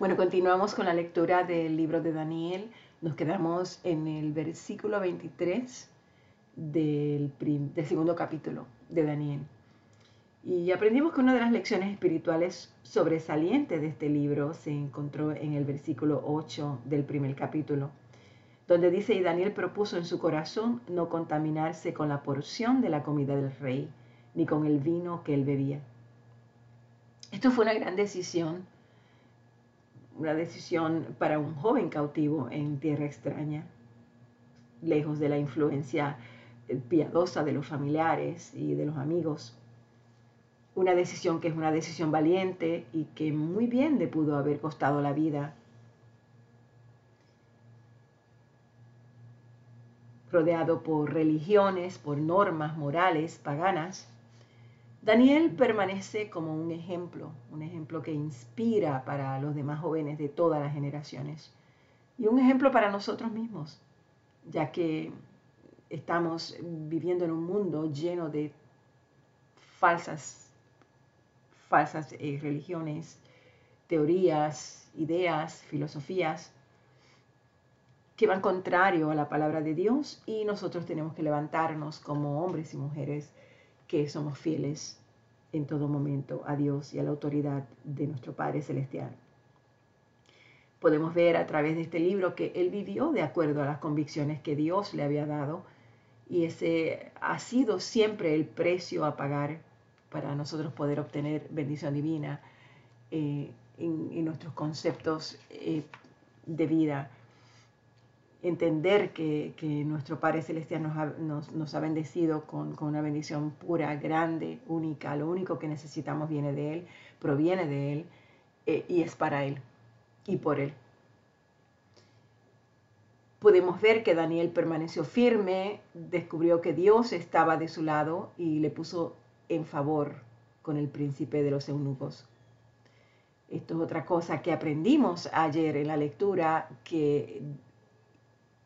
Bueno, continuamos con la lectura del libro de Daniel. Nos quedamos en el versículo 23 del, segundo capítulo de Daniel. Y aprendimos que una de las lecciones espirituales sobresalientes de este libro se encontró en el versículo 8 del primer capítulo, donde dice, y Daniel propuso en su corazón no contaminarse con la porción de la comida del rey, ni con el vino que él bebía. Esto fue una gran decisión una decisión para un joven cautivo en tierra extraña, lejos de la influencia piadosa de los familiares y de los amigos. Una decisión que es una decisión valiente y que muy bien le pudo haber costado la vida. Rodeado por religiones, por normas morales paganas, Daniel permanece como un ejemplo, un ejemplo que inspira para los demás jóvenes de todas las generaciones. Y un ejemplo para nosotros mismos, ya que estamos viviendo en un mundo lleno de falsas, falsas eh, religiones, teorías, ideas, filosofías que van contrario a la palabra de Dios y nosotros tenemos que levantarnos como hombres y mujeres que somos fieles en todo momento a Dios y a la autoridad de nuestro Padre Celestial. Podemos ver a través de este libro que él vivió de acuerdo a las convicciones que Dios le había dado y ese ha sido siempre el precio a pagar para nosotros poder obtener bendición divina eh, en, nuestros conceptos eh, de vida entender que, nuestro Padre Celestial nos ha, bendecido con, una bendición pura, grande, única. Lo único que necesitamos viene de Él, proviene de Él eh, y es para Él y por Él. Podemos ver que Daniel permaneció firme, descubrió que Dios estaba de su lado y le puso en favor con el príncipe de los eunucos. Esto es otra cosa que aprendimos ayer en la lectura, que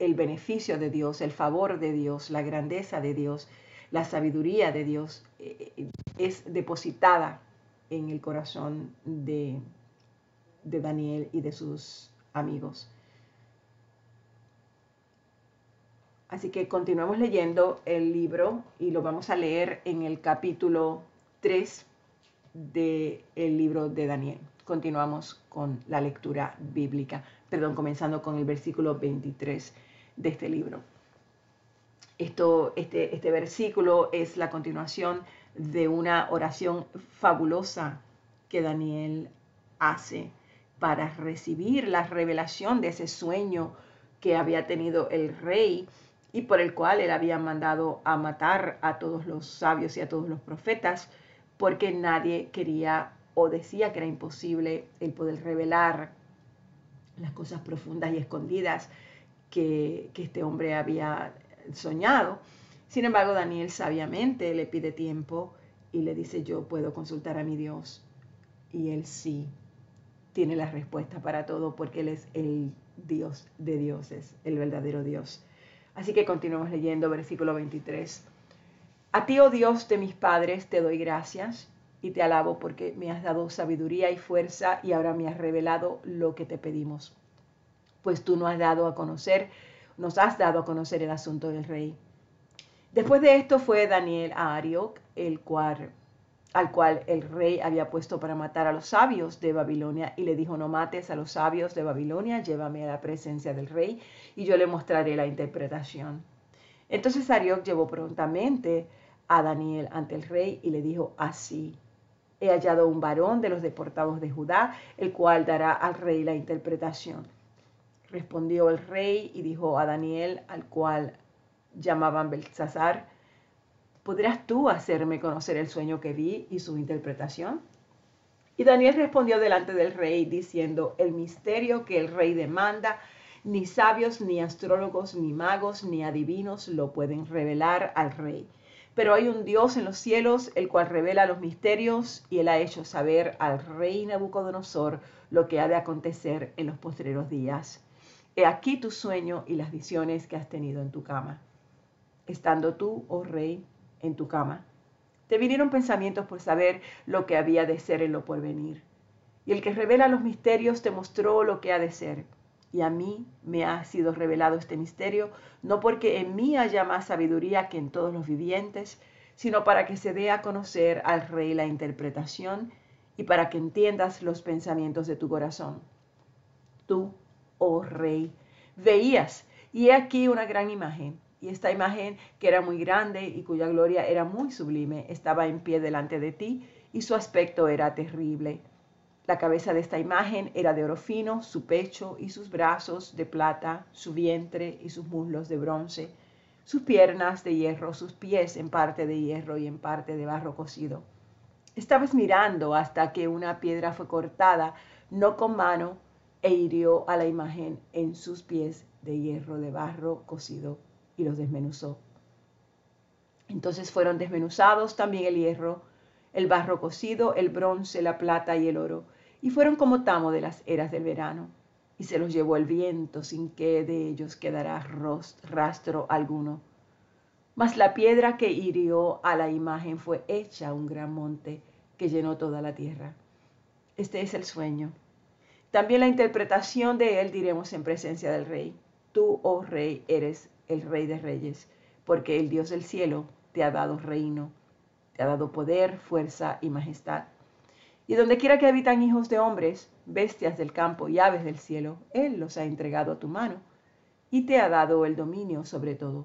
el beneficio de Dios, el favor de Dios, la grandeza de Dios, la sabiduría de Dios eh, eh, es depositada en el corazón de, de Daniel y de sus amigos. Así que continuamos leyendo el libro y lo vamos a leer en el capítulo 3 del libro de Daniel. Continuamos con la lectura bíblica, perdón, comenzando con el versículo 23 de este libro. Esto, este, este versículo es la continuación de una oración fabulosa que Daniel hace para recibir la revelación de ese sueño que había tenido el rey y por el cual él había mandado a matar a todos los sabios y a todos los profetas, porque nadie quería o decía que era imposible el poder revelar las cosas profundas y escondidas que, este hombre había soñado. Sin embargo, Daniel sabiamente le pide tiempo y le dice, yo puedo consultar a mi Dios. Y él sí tiene la respuesta para todo porque él es el Dios de dioses, el verdadero Dios. Así que continuamos leyendo versículo 23. A ti, oh Dios de mis padres, te doy gracias y te alabo porque me has dado sabiduría y fuerza y ahora me has revelado lo que te pedimos pues tú nos has dado a conocer, nos has dado a conocer el asunto del rey. Después de esto fue Daniel a Arioc, el cual, al cual el rey había puesto para matar a los sabios de Babilonia, y le dijo, no mates a los sabios de Babilonia, llévame a la presencia del rey, y yo le mostraré la interpretación. Entonces Arioc llevó prontamente a Daniel ante el rey y le dijo así, he hallado un varón de los deportados de Judá, el cual dará al rey la interpretación. Respondió el rey y dijo a Daniel, al cual llamaban Belsasar, ¿podrás tú hacerme conocer el sueño que vi y su interpretación? Y Daniel respondió delante del rey diciendo, el misterio que el rey demanda, ni sabios, ni astrólogos, ni magos, ni adivinos lo pueden revelar al rey. Pero hay un Dios en los cielos, el cual revela los misterios, y él ha hecho saber al rey Nabucodonosor lo que ha de acontecer en los postreros días. He aquí tu sueño y las visiones que has tenido en tu cama. Estando tú, oh rey, en tu cama, te vinieron pensamientos por saber lo que había de ser en lo porvenir. Y el que revela los misterios te mostró lo que ha de ser. Y a mí me ha sido revelado este misterio, no porque en mí haya más sabiduría que en todos los vivientes, sino para que se dé a conocer al rey la interpretación y para que entiendas los pensamientos de tu corazón. Tú, oh rey, veías, y he aquí una gran imagen, y esta imagen, que era muy grande y cuya gloria era muy sublime, estaba en pie delante de ti, y su aspecto era terrible. La cabeza de esta imagen era de oro fino, su pecho y sus brazos de plata, su vientre y sus muslos de bronce, sus piernas de hierro, sus pies en parte de hierro y en parte de barro cocido. Estabas mirando hasta que una piedra fue cortada, no con mano, e hirió a la imagen en sus pies de hierro de barro cocido y los desmenuzó. Entonces fueron desmenuzados también el hierro, el barro cocido, el bronce, la plata y el oro, y fueron como tamo de las eras del verano, y se los llevó el viento sin que de ellos quedara rastro alguno. Mas la piedra que hirió a la imagen fue hecha un gran monte que llenó toda la tierra. Este es el sueño. También la interpretación de él diremos en presencia del rey. Tú, oh rey, eres el rey de reyes, porque el Dios del cielo te ha dado reino, te ha dado poder, fuerza y majestad. Y donde quiera que habitan hijos de hombres, bestias del campo y aves del cielo, Él los ha entregado a tu mano y te ha dado el dominio sobre todo.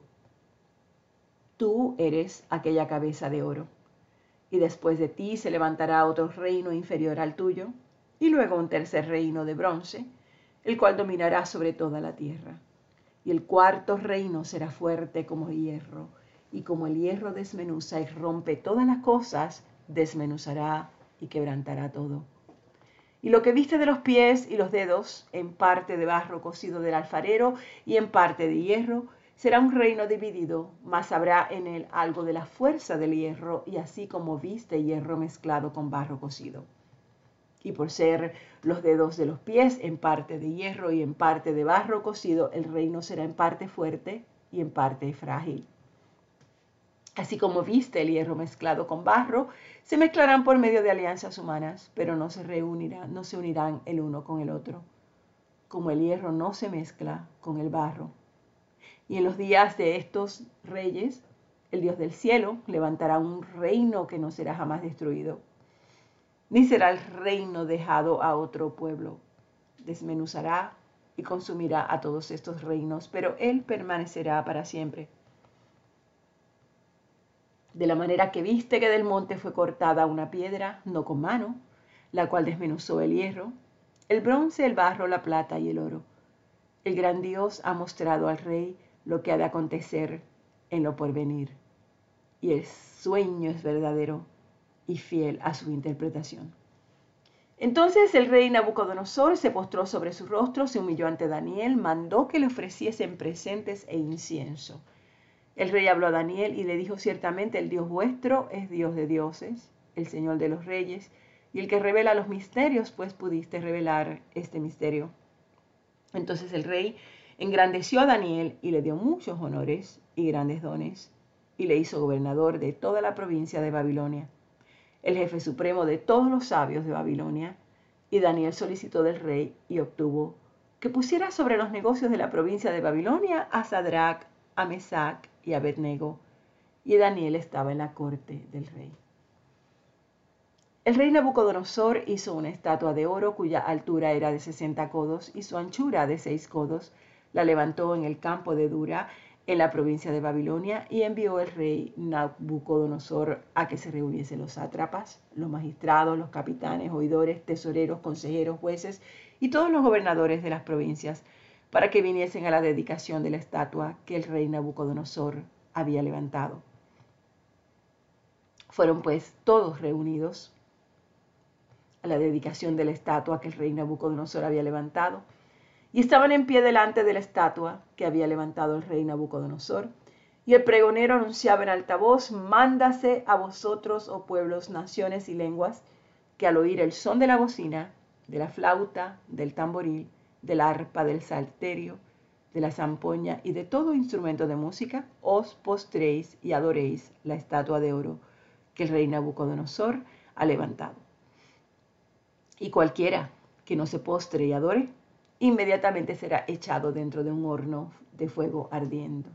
Tú eres aquella cabeza de oro, y después de ti se levantará otro reino inferior al tuyo, y luego un tercer reino de bronce, el cual dominará sobre toda la tierra y el cuarto reino será fuerte como hierro, y como el hierro desmenuza y rompe todas las cosas, desmenuzará y quebrantará todo. Y lo que viste de los pies y los dedos, en parte de barro cocido del alfarero y en parte de hierro, será un reino dividido, mas habrá en él algo de la fuerza del hierro, y así como viste hierro mezclado con barro cocido y por ser los dedos de los pies en parte de hierro y en parte de barro cocido, el reino será en parte fuerte y en parte frágil. Así como viste el hierro mezclado con barro, se mezclarán por medio de alianzas humanas, pero no se reunirán, no se unirán el uno con el otro, como el hierro no se mezcla con el barro. Y en los días de estos reyes, el Dios del cielo levantará un reino que no será jamás destruido ni será el reino dejado a otro pueblo. Desmenuzará y consumirá a todos estos reinos, pero él permanecerá para siempre. De la manera que viste que del monte fue cortada una piedra, no con mano, la cual desmenuzó el hierro, el bronce, el barro, la plata y el oro. El gran Dios ha mostrado al rey lo que ha de acontecer en lo porvenir. Y el sueño es verdadero y fiel a su interpretación. Entonces el rey Nabucodonosor se postró sobre su rostro, se humilló ante Daniel, mandó que le ofreciesen presentes e incienso. El rey habló a Daniel y le dijo ciertamente, el Dios vuestro es Dios de dioses, el Señor de los reyes, y el que revela los misterios, pues pudiste revelar este misterio. Entonces el rey engrandeció a Daniel y le dio muchos honores y grandes dones, y le hizo gobernador de toda la provincia de Babilonia el jefe supremo de todos los sabios de Babilonia, y Daniel solicitó del rey y obtuvo que pusiera sobre los negocios de la provincia de Babilonia a Sadrach, a Mesach y a Abednego, y Daniel estaba en la corte del rey. El rey Nabucodonosor hizo una estatua de oro cuya altura era de sesenta codos y su anchura de seis codos. La levantó en el campo de Dura en la provincia de Babilonia y envió el rey Nabucodonosor a que se reuniesen los sátrapas, los magistrados, los capitanes, oidores, tesoreros, consejeros, jueces y todos los gobernadores de las provincias para que viniesen a la dedicación de la estatua que el rey Nabucodonosor había levantado. Fueron pues todos reunidos a la dedicación de la estatua que el rey Nabucodonosor había levantado y estaban en pie delante de la estatua que había levantado el rey Nabucodonosor. Y el pregonero anunciaba en alta voz, mándase a vosotros, oh pueblos, naciones y lenguas, que al oír el son de la bocina, de la flauta, del tamboril, del arpa, del salterio, de la zampoña y de todo instrumento de música, os postréis y adoréis la estatua de oro que el rey Nabucodonosor ha levantado. Y cualquiera que no se postre y adore, inmediatamente será echado dentro de un horno de fuego ardiendo.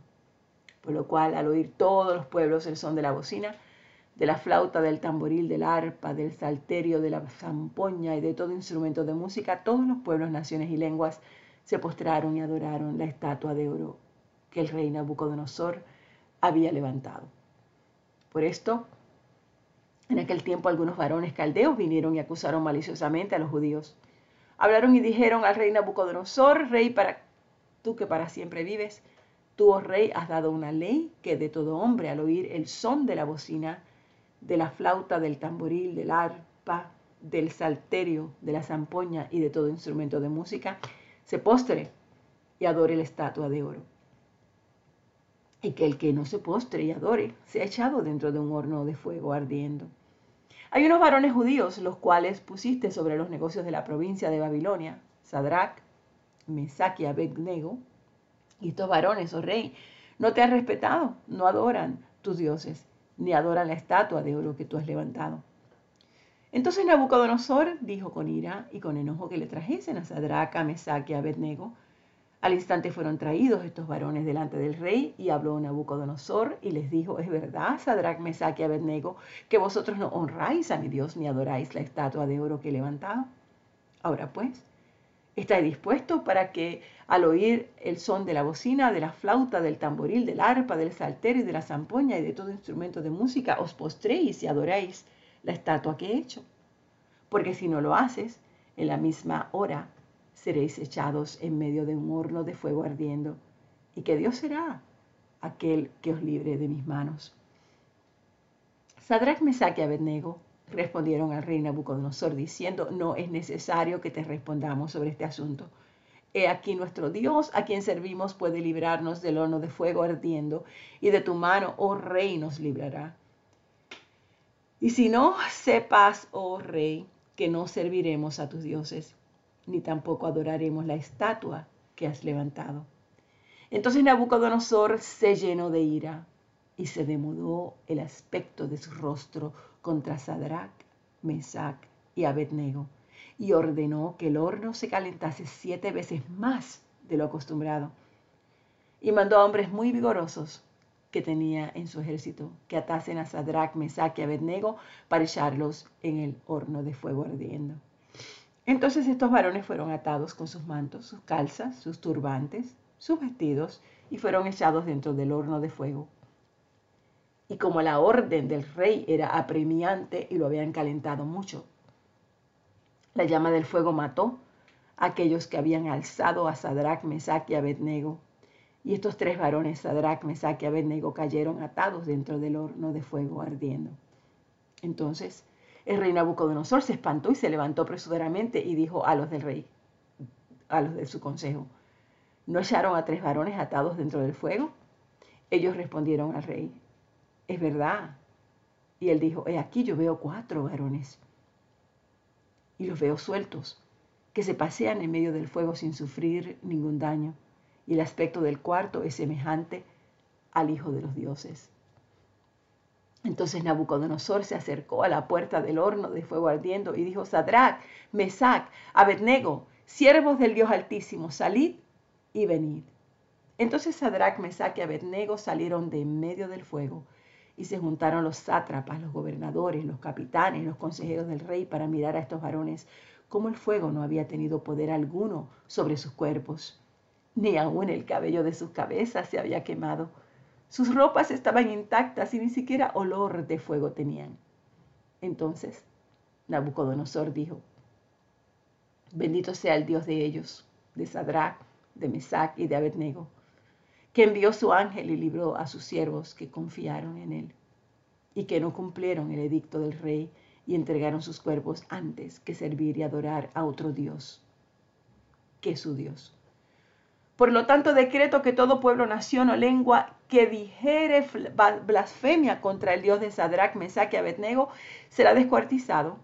Por lo cual, al oír todos los pueblos el son de la bocina, de la flauta, del tamboril, del arpa, del salterio, de la zampoña y de todo instrumento de música, todos los pueblos, naciones y lenguas se postraron y adoraron la estatua de oro que el rey Nabucodonosor había levantado. Por esto, en aquel tiempo algunos varones caldeos vinieron y acusaron maliciosamente a los judíos. Hablaron y dijeron al rey Nabucodonosor, rey para tú que para siempre vives, tú, oh rey, has dado una ley que de todo hombre al oír el son de la bocina, de la flauta, del tamboril, del arpa, del salterio, de la zampoña y de todo instrumento de música, se postre y adore la estatua de oro. Y que el que no se postre y adore sea echado dentro de un horno de fuego ardiendo. Hay unos varones judíos, los cuales pusiste sobre los negocios de la provincia de Babilonia, Sadrach, Mesach y Abednego. Y estos varones, oh rey, no te han respetado, no adoran tus dioses, ni adoran la estatua de oro que tú has levantado. Entonces Nabucodonosor dijo con ira y con enojo que le trajesen a Sadraca, Mesach y Abednego. Al instante fueron traídos estos varones delante del rey y habló Nabucodonosor y les dijo, es verdad, Sadrach, Mesach y Abednego, que vosotros no honráis a mi Dios ni adoráis la estatua de oro que he levantado. Ahora pues, ¿estáis dispuestos para que al oír el son de la bocina, de la flauta, del tamboril, del arpa, del saltero y de la zampoña y de todo instrumento de música, os postréis y adoréis la estatua que he hecho. Porque si no lo haces, en la misma hora seréis echados en medio de un horno de fuego ardiendo, y que Dios será aquel que os libre de mis manos. Sadrach, Mesach y Abednego respondieron al rey Nabucodonosor diciendo, no es necesario que te respondamos sobre este asunto. He aquí nuestro Dios, a quien servimos, puede librarnos del horno de fuego ardiendo, y de tu mano, oh rey, nos librará. Y si no, sepas, oh rey, que no serviremos a tus dioses, ni tampoco adoraremos la estatua que has levantado. Entonces Nabucodonosor se llenó de ira y se demudó el aspecto de su rostro contra Sadrach, Mesach y Abednego, y ordenó que el horno se calentase siete veces más de lo acostumbrado. Y mandó a hombres muy vigorosos que tenía en su ejército, que atasen a Sadrach, Mesach y Abednego para echarlos en el horno de fuego ardiendo. Entonces estos varones fueron atados con sus mantos, sus calzas, sus turbantes, sus vestidos, y fueron echados dentro del horno de fuego. Y como la orden del rey era apremiante y lo habían calentado mucho, la llama del fuego mató a aquellos que habían alzado a Sadrach, Mesach y Abednego y estos tres varones, Sadrach, Mesach y Abednego, cayeron atados dentro del horno de fuego ardiendo. Entonces el rey Nabucodonosor se espantó y se levantó apresuradamente y dijo a los del rey, a los de su consejo, ¿no echaron a tres varones atados dentro del fuego? Ellos respondieron al rey, es verdad. Y él dijo, he aquí yo veo cuatro varones y los veo sueltos, que se pasean en medio del fuego sin sufrir ningún daño y el aspecto del cuarto es semejante al Hijo de los dioses. Entonces Nabucodonosor se acercó a la puerta del horno de fuego ardiendo y dijo, Sadrach, Mesach, Abednego, siervos del Dios Altísimo, salid y venid. Entonces Sadrach, Mesach y Abednego salieron de en medio del fuego y se juntaron los sátrapas, los gobernadores, los capitanes, los consejeros del rey para mirar a estos varones, como el fuego no había tenido poder alguno sobre sus cuerpos ni aún el cabello de sus cabezas se había quemado. Sus ropas estaban intactas y ni siquiera olor de fuego tenían. Entonces Nabucodonosor dijo, bendito sea el Dios de ellos, de Sadrach, de Mesach y de Abednego, que envió su ángel y libró a sus siervos que confiaron en él y que no cumplieron el edicto del rey y entregaron sus cuerpos antes que servir y adorar a otro Dios que su Dios. Por lo tanto, decreto que todo pueblo, nación o lengua que dijere blasfemia contra el Dios de Sadrach, Mesach y Abednego será descuartizado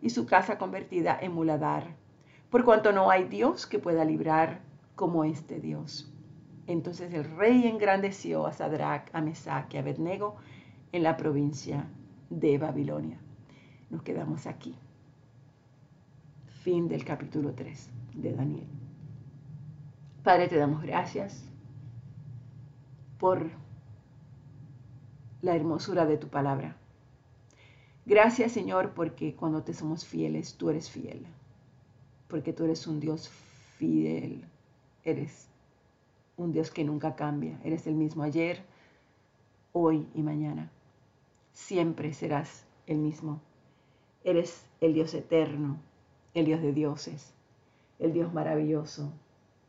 y su casa convertida en muladar, por cuanto no hay Dios que pueda librar como este Dios. Entonces el rey engrandeció a Sadrach, a Mesach y a Abednego en la provincia de Babilonia. Nos quedamos aquí. Fin del capítulo 3 de Daniel. Padre, te damos gracias por la hermosura de tu palabra. Gracias, Señor, porque cuando te somos fieles, tú eres fiel. Porque tú eres un Dios fiel. Eres un Dios que nunca cambia. Eres el mismo ayer, hoy y mañana. Siempre serás el mismo. Eres el Dios eterno, el Dios de dioses, el Dios maravilloso.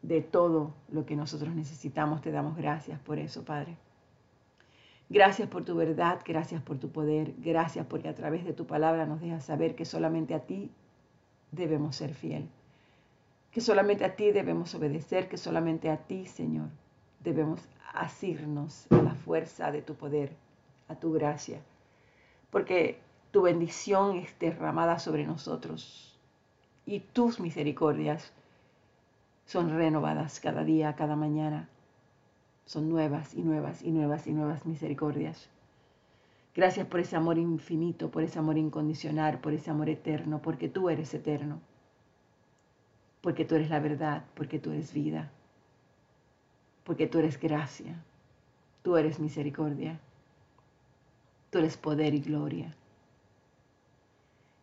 De todo lo que nosotros necesitamos, te damos gracias por eso, Padre. Gracias por tu verdad, gracias por tu poder, gracias porque a través de tu palabra nos dejas saber que solamente a ti debemos ser fiel, que solamente a ti debemos obedecer, que solamente a ti, Señor, debemos asirnos a la fuerza de tu poder, a tu gracia, porque tu bendición es derramada sobre nosotros y tus misericordias son renovadas cada día, cada mañana son nuevas y nuevas y nuevas y nuevas misericordias. Gracias por ese amor infinito, por ese amor incondicional, por ese amor eterno, porque tú eres eterno, porque tú eres la verdad, porque tú eres vida, porque tú eres gracia, tú eres misericordia, tú eres poder y gloria.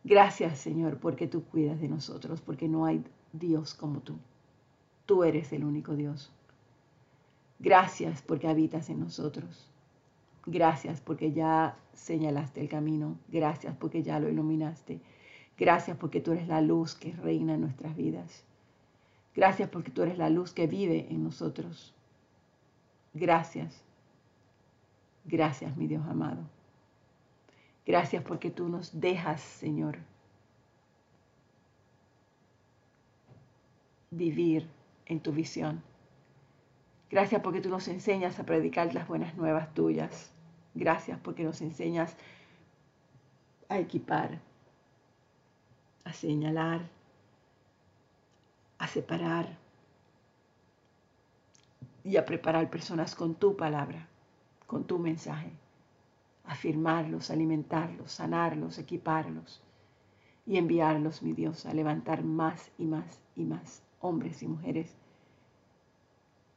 Gracias Señor, porque tú cuidas de nosotros, porque no hay Dios como tú. Tú eres el único Dios. Gracias porque habitas en nosotros. Gracias porque ya señalaste el camino. Gracias porque ya lo iluminaste. Gracias porque tú eres la luz que reina en nuestras vidas. Gracias porque tú eres la luz que vive en nosotros. Gracias. Gracias, mi Dios amado. Gracias porque tú nos dejas, Señor, vivir en tu visión. Gracias porque tú nos enseñas a predicar las buenas nuevas tuyas. Gracias porque nos enseñas a equipar, a señalar, a separar y a preparar personas con tu palabra, con tu mensaje. Afirmarlos, alimentarlos, sanarlos, equiparlos y enviarlos, mi Dios, a levantar más y más y más hombres y mujeres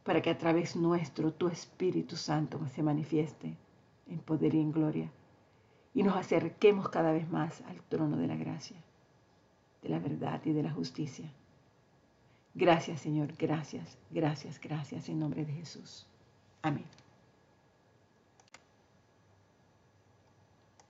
para que a través nuestro tu Espíritu Santo se manifieste en poder y en gloria y nos acerquemos cada vez más al trono de la gracia, de la verdad y de la justicia. Gracias Señor, gracias, gracias, gracias en nombre de Jesús. Amén.